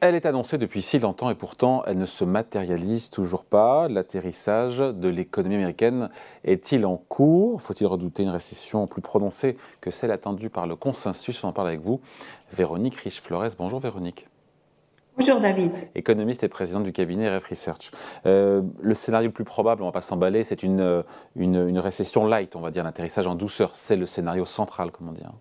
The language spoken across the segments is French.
Elle est annoncée depuis si longtemps et pourtant elle ne se matérialise toujours pas. L'atterrissage de l'économie américaine est-il en cours? Faut-il redouter une récession plus prononcée que celle attendue par le consensus? On en parle avec vous. Véronique Riche-Flores. Bonjour Véronique. Bonjour David. Économiste et présidente du cabinet RF Research. Euh, le scénario le plus probable, on ne va pas s'emballer, c'est une, une, une, récession light, on va dire, l'atterrissage en douceur. C'est le scénario central, comment dire.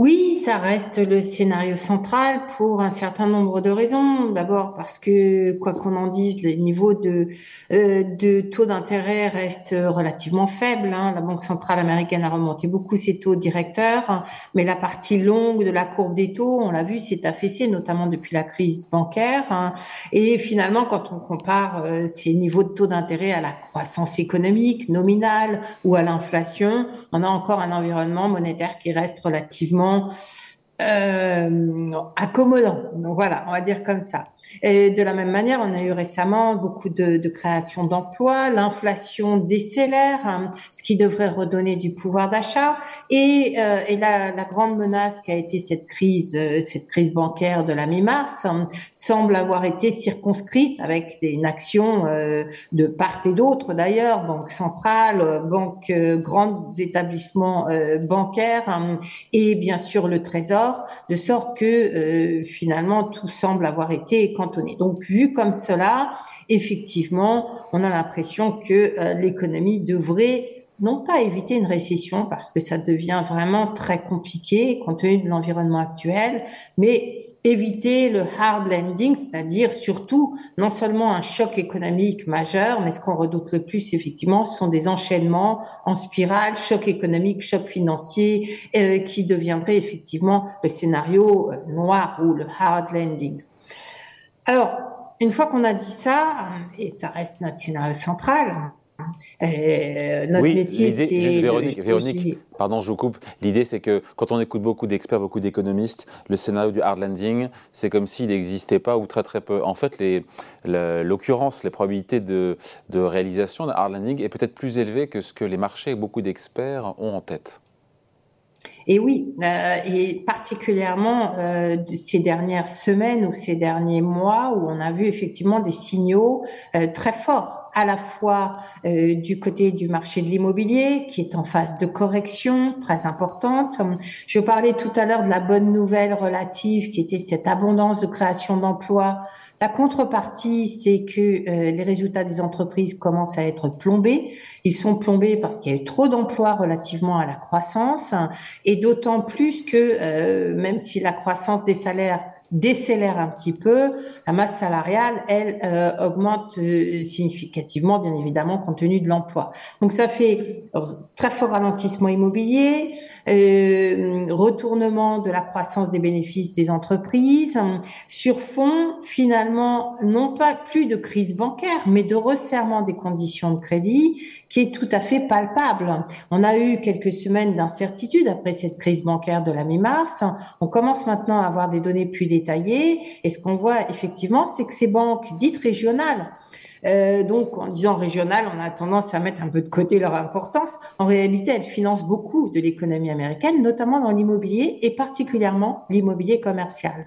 Oui, ça reste le scénario central pour un certain nombre de raisons. D'abord parce que, quoi qu'on en dise, les niveaux de, euh, taux d'intérêt restent relativement faibles. Hein. La Banque centrale américaine a remonté beaucoup ses taux directeurs, mais la partie longue de la courbe des taux, on l'a vu, s'est affaissée, notamment depuis la crise bancaire. Hein. Et finalement, quand on compare euh, ces niveaux de taux d'intérêt à la croissance économique nominale ou à l'inflation, on a encore un environnement monétaire qui reste relativement euh, accommodant. Donc voilà, on va dire comme ça. Et de la même manière, on a eu récemment beaucoup de, de création d'emplois, l'inflation décélère, hein, ce qui devrait redonner du pouvoir d'achat. Et, euh, et la, la, grande menace qui a été cette crise, euh, cette crise bancaire de la mi-mars, hein, semble avoir été circonscrite avec des, une action euh, de part et d'autre d'ailleurs, banque centrale, banque, euh, grands établissements bancaires hein, et bien sûr le Trésor de sorte que euh, finalement tout semble avoir été cantonné. Donc vu comme cela, effectivement, on a l'impression que euh, l'économie devrait non pas éviter une récession parce que ça devient vraiment très compliqué compte tenu de l'environnement actuel, mais éviter le hard landing, c'est-à-dire surtout non seulement un choc économique majeur, mais ce qu'on redoute le plus effectivement, ce sont des enchaînements en spirale, choc économique, choc financier, euh, qui deviendrait effectivement le scénario euh, noir ou le hard landing. Alors, une fois qu'on a dit ça, et ça reste notre scénario central, euh, notre métier, c'est. Véronique, pardon, je vous coupe. L'idée, c'est que quand on écoute beaucoup d'experts, beaucoup d'économistes, le scénario du hard landing, c'est comme s'il n'existait pas ou très très peu. En fait, l'occurrence, les, probabilités de, de réalisation d'un hard landing est peut-être plus élevée que ce que les marchés et beaucoup d'experts ont en tête. Et oui, euh, et particulièrement euh, ces dernières semaines ou ces derniers mois où on a vu effectivement des signaux euh, très forts, à la fois euh, du côté du marché de l'immobilier qui est en phase de correction très importante. Je parlais tout à l'heure de la bonne nouvelle relative qui était cette abondance de création d'emplois la contrepartie, c'est que euh, les résultats des entreprises commencent à être plombés. Ils sont plombés parce qu'il y a eu trop d'emplois relativement à la croissance, et d'autant plus que euh, même si la croissance des salaires décélère un petit peu, la masse salariale, elle, euh, augmente euh, significativement, bien évidemment, compte tenu de l'emploi. Donc ça fait très fort ralentissement immobilier, euh, retournement de la croissance des bénéfices des entreprises, sur fond, finalement, non pas plus de crise bancaire, mais de resserrement des conditions de crédit, qui est tout à fait palpable. On a eu quelques semaines d'incertitude après cette crise bancaire de la mi-mars. On commence maintenant à avoir des données plus Et ce qu'on voit effectivement, c'est que ces banques dites régionales, euh, donc, en disant régional, on a tendance à mettre un peu de côté leur importance. En réalité, elles financent beaucoup de l'économie américaine, notamment dans l'immobilier et particulièrement l'immobilier commercial.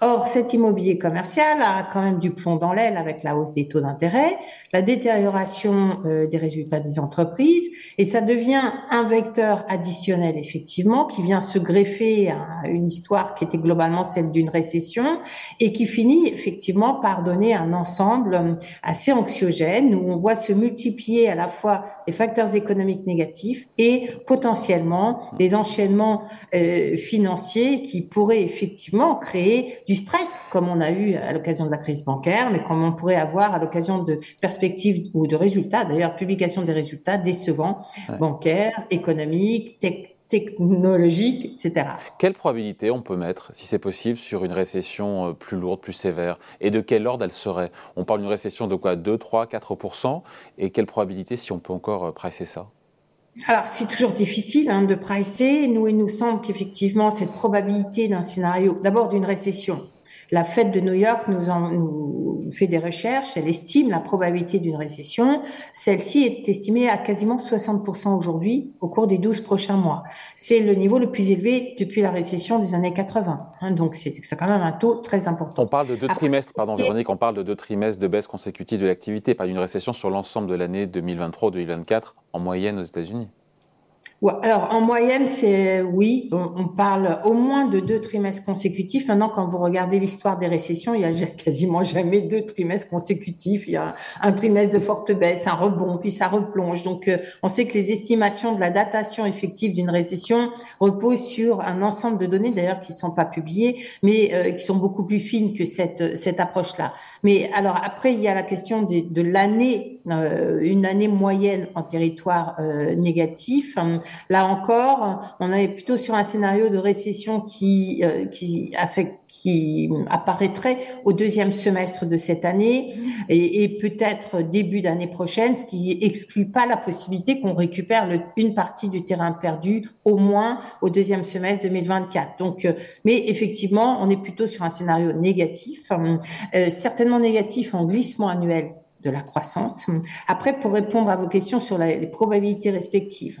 Or, cet immobilier commercial a quand même du plomb dans l'aile avec la hausse des taux d'intérêt, la détérioration euh, des résultats des entreprises, et ça devient un vecteur additionnel, effectivement, qui vient se greffer à une histoire qui était globalement celle d'une récession et qui finit effectivement par donner un ensemble assez anxiogène où on voit se multiplier à la fois les facteurs économiques négatifs et potentiellement des enchaînements euh, financiers qui pourraient effectivement créer du stress, comme on a eu à l'occasion de la crise bancaire, mais comme on pourrait avoir à l'occasion de perspectives ou de résultats, d'ailleurs publication des résultats décevants, bancaires, économiques, techniques technologique, etc. Quelle probabilité on peut mettre, si c'est possible, sur une récession euh, plus lourde, plus sévère? Et de quel ordre elle serait? On parle d'une récession de quoi? 2, 3, 4% Et quelle probabilité, si on peut encore euh, pricer ça? Alors, c'est toujours difficile hein, de pricer. Nous, il nous semble qu'effectivement, cette probabilité d'un scénario, d'abord d'une récession, La Fed de New York nous, en, nous fait des recherches, elle estime la probabilité d'une récession. Celle-ci est estimée à quasiment 60% aujourd'hui au cours des 12 prochains mois. C'est le niveau le plus élevé depuis la récession des années 80. Hein, donc c'est quand même un taux très important. On parle de deux trimestres, pardon Véronique, on parle de deux trimestres de baisse consécutive de l'activité, pas d'une récession sur l'ensemble de l'année 2023-2024 en moyenne aux États-Unis alors en moyenne, c'est oui, on, parle au moins de deux trimestres consécutifs. Maintenant, quand vous regardez l'histoire des récessions, il y a quasiment jamais deux trimestres consécutifs. Il y a un trimestre de forte baisse, un rebond, puis ça replonge. Donc, euh, on sait que les estimations de la datation effective d'une récession reposent sur un ensemble de données, d'ailleurs, qui sont pas publiées, mais euh, qui sont beaucoup plus fines que cette cette approche-là. Mais alors après, il y a la question de, l'année, une année moyenne en territoire négatif. Là encore, on est plutôt sur un scénario de récession qui euh, qui, qui apparaîtrait au deuxième semestre de cette année et, et peut-être début d'année prochaine, ce qui exclut pas la possibilité qu'on récupère le, une partie du terrain perdu au moins au deuxième semestre 2024. Donc, euh, mais effectivement, on est plutôt sur un scénario négatif, euh, certainement négatif en glissement annuel de la croissance. Après, pour répondre à vos questions sur les probabilités respectives,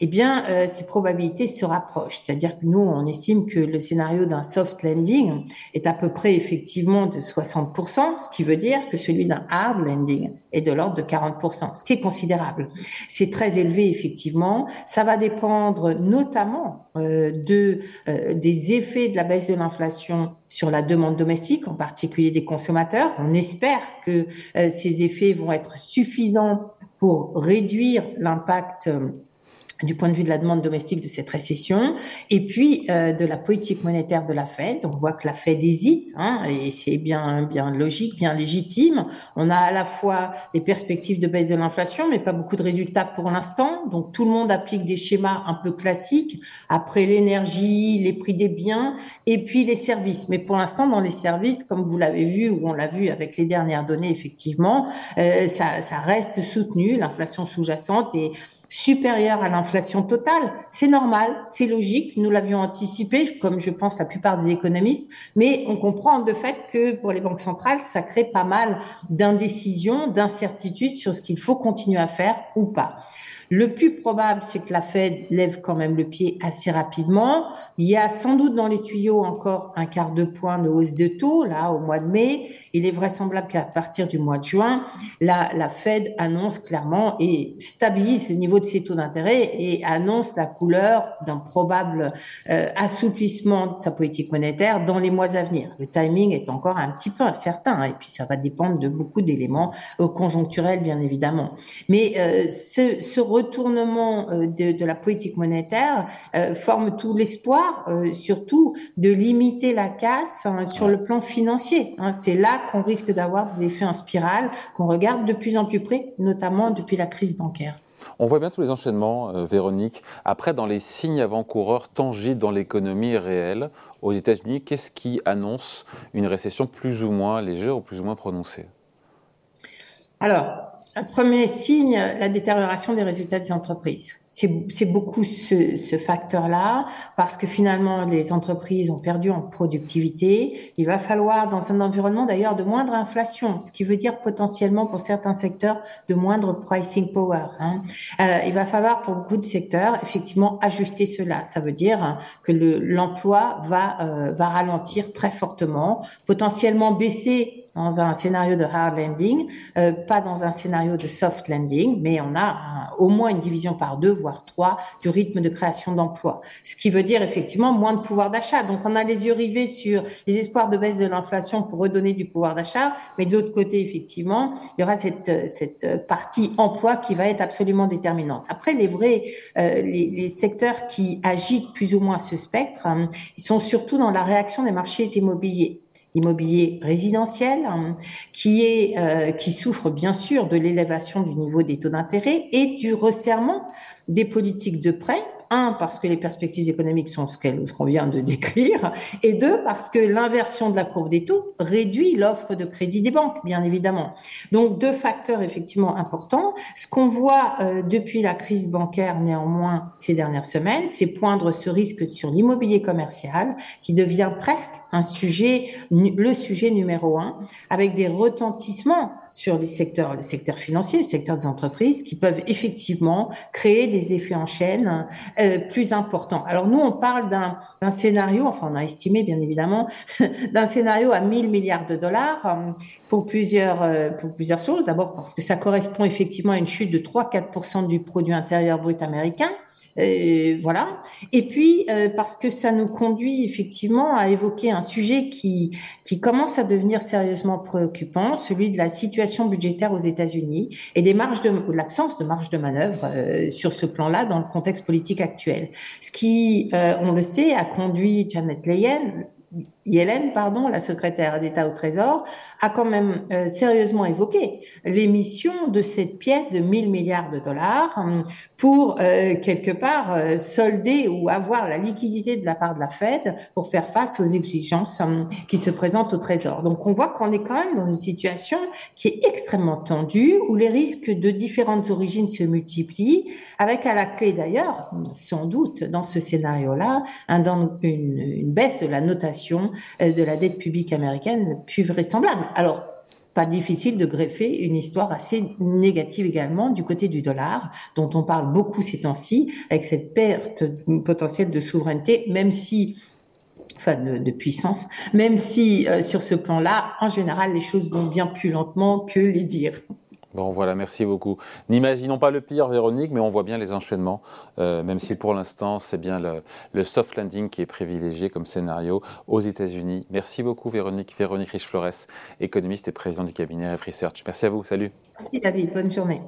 eh bien, euh, ces probabilités se rapprochent. C'est-à-dire que nous, on estime que le scénario d'un soft landing est à peu près effectivement de 60%, ce qui veut dire que celui d'un hard landing est de l'ordre de 40%, ce qui est considérable. C'est très élevé, effectivement. Ça va dépendre notamment euh, de euh, des effets de la baisse de l'inflation sur la demande domestique, en particulier des consommateurs. On espère que euh, ces effets vont être suffisants pour réduire l'impact du point de vue de la demande domestique de cette récession, et puis euh, de la politique monétaire de la Fed. On voit que la Fed hésite, hein, et c'est bien bien logique, bien légitime. On a à la fois des perspectives de baisse de l'inflation, mais pas beaucoup de résultats pour l'instant. Donc tout le monde applique des schémas un peu classiques après l'énergie, les prix des biens, et puis les services. Mais pour l'instant, dans les services, comme vous l'avez vu ou on l'a vu avec les dernières données, effectivement, euh, ça, ça reste soutenu, l'inflation sous-jacente et supérieure à l'inflation totale. C'est normal, c'est logique, nous l'avions anticipé, comme je pense la plupart des économistes, mais on comprend de fait que pour les banques centrales, ça crée pas mal d'indécision, d'incertitude sur ce qu'il faut continuer à faire ou pas. Le plus probable, c'est que la Fed lève quand même le pied assez rapidement. Il y a sans doute dans les tuyaux encore un quart de point de hausse de taux, là, au mois de mai. Il est vraisemblable qu'à partir du mois de juin, la, la Fed annonce clairement et stabilise le niveau de ses taux d'intérêt et annonce la couleur d'un probable euh, assouplissement de sa politique monétaire dans les mois à venir. Le timing est encore un petit peu incertain et puis ça va dépendre de beaucoup d'éléments euh, conjoncturels, bien évidemment. Mais euh, ce, ce retournement euh, de, la politique monétaire euh, forme tout l'espoir, euh, surtout de limiter la casse hein, sur le plan financier. Hein. C'est là qu'on risque d'avoir des effets en spirale qu'on regarde de plus en plus près, notamment depuis la crise bancaire. On voit bien tous les enchaînements, Véronique. Après, dans les signes avant-coureurs tangibles dans l'économie réelle, aux États-Unis, qu'est-ce qui annonce une récession plus ou moins légère ou plus ou moins prononcée? Alors, un premier signe, la détérioration des résultats des entreprises. C'est beaucoup ce, ce facteur-là, parce que finalement, les entreprises ont perdu en productivité. Il va falloir, dans un environnement d'ailleurs de moindre inflation, ce qui veut dire potentiellement pour certains secteurs de moindre pricing power. Hein. Euh, il va falloir pour beaucoup de secteurs effectivement ajuster cela. Ça veut dire que l'emploi va euh, va ralentir très fortement, potentiellement baisser dans un scénario de hard landing, euh, pas dans un scénario de soft landing, mais on a au moins une division par deux, voire trois, du rythme de création d'emplois. Ce qui veut dire effectivement moins de pouvoir d'achat. Donc on a les yeux rivés sur les espoirs de baisse de l'inflation pour redonner du pouvoir d'achat, mais de l'autre côté, effectivement, il y aura cette, cette partie emploi qui va être absolument déterminante. Après, les vrais, euh, les, les, secteurs qui agitent plus ou moins ce spectre, hein, ils sont surtout dans la réaction des marchés immobiliers immobilier résidentiel, hein, qui est euh, qui souffre bien sûr de l'élévation du niveau des taux d'intérêt et du resserrement des politiques de prêt un, parce que les perspectives économiques sont ce qu'on vient de décrire, et deux, parce que l'inversion de la courbe des taux réduit l'offre de crédit des banques, bien évidemment. Donc, deux facteurs effectivement importants. Ce qu'on voit euh, depuis la crise bancaire, néanmoins, ces dernières semaines, c'est poindre ce risque sur l'immobilier commercial, qui devient presque un sujet, le sujet numéro un, avec des retentissements sur les secteurs, le secteur financier, le secteur des entreprises, qui peuvent effectivement créer des effets en chaîne euh, plus importants. Alors nous, on parle d'un scénario, enfin on a estimé bien évidemment, d'un scénario à 1000 milliards de dollars euh, pour plusieurs euh, pour plusieurs choses. D'abord parce que ça correspond effectivement à une chute de 3-4% du produit intérieur brut américain. Et voilà. Et puis euh, parce que ça nous conduit effectivement à évoquer un sujet qui qui commence à devenir sérieusement préoccupant, celui de la situation budgétaire aux États-Unis et des marges de l'absence de marge de manœuvre euh, sur ce plan-là dans le contexte politique actuel. Ce qui, euh, on le sait, a conduit Janet Yellen, Yellen, pardon, la secrétaire d'État au Trésor, a quand même euh, sérieusement évoqué l'émission de cette pièce de 1000 milliards de dollars hum, pour euh, quelque part euh, solder ou avoir la liquidité de la part de la Fed pour faire face aux exigences hum, qui se présentent au Trésor. Donc on voit qu'on est quand même dans une situation qui est extrêmement tendue où les risques de différentes origines se multiplient, avec à la clé d'ailleurs, sans doute dans ce scénario-là, une, une baisse de la notation euh, de la dette publique américaine plus vraisemblable. Alors, pas difficile de greffer une histoire assez négative également du côté du dollar, dont on parle beaucoup ces temps-ci, avec cette perte potentielle de souveraineté, même si enfin de, puissance, même si euh, sur ce plan-là, en général, les choses vont bien plus lentement que les dire. Bon, voilà, merci beaucoup. N'imaginons pas le pire, Véronique, mais on voit bien les enchaînements, euh, même si pour l'instant, c'est bien le, soft landing qui est privilégié comme scénario aux États-Unis. Merci beaucoup, Véronique. Véronique Riche-Flores, économiste et présidente du cabinet F Research. Merci à vous. Salut. Merci, David. Bonne journée.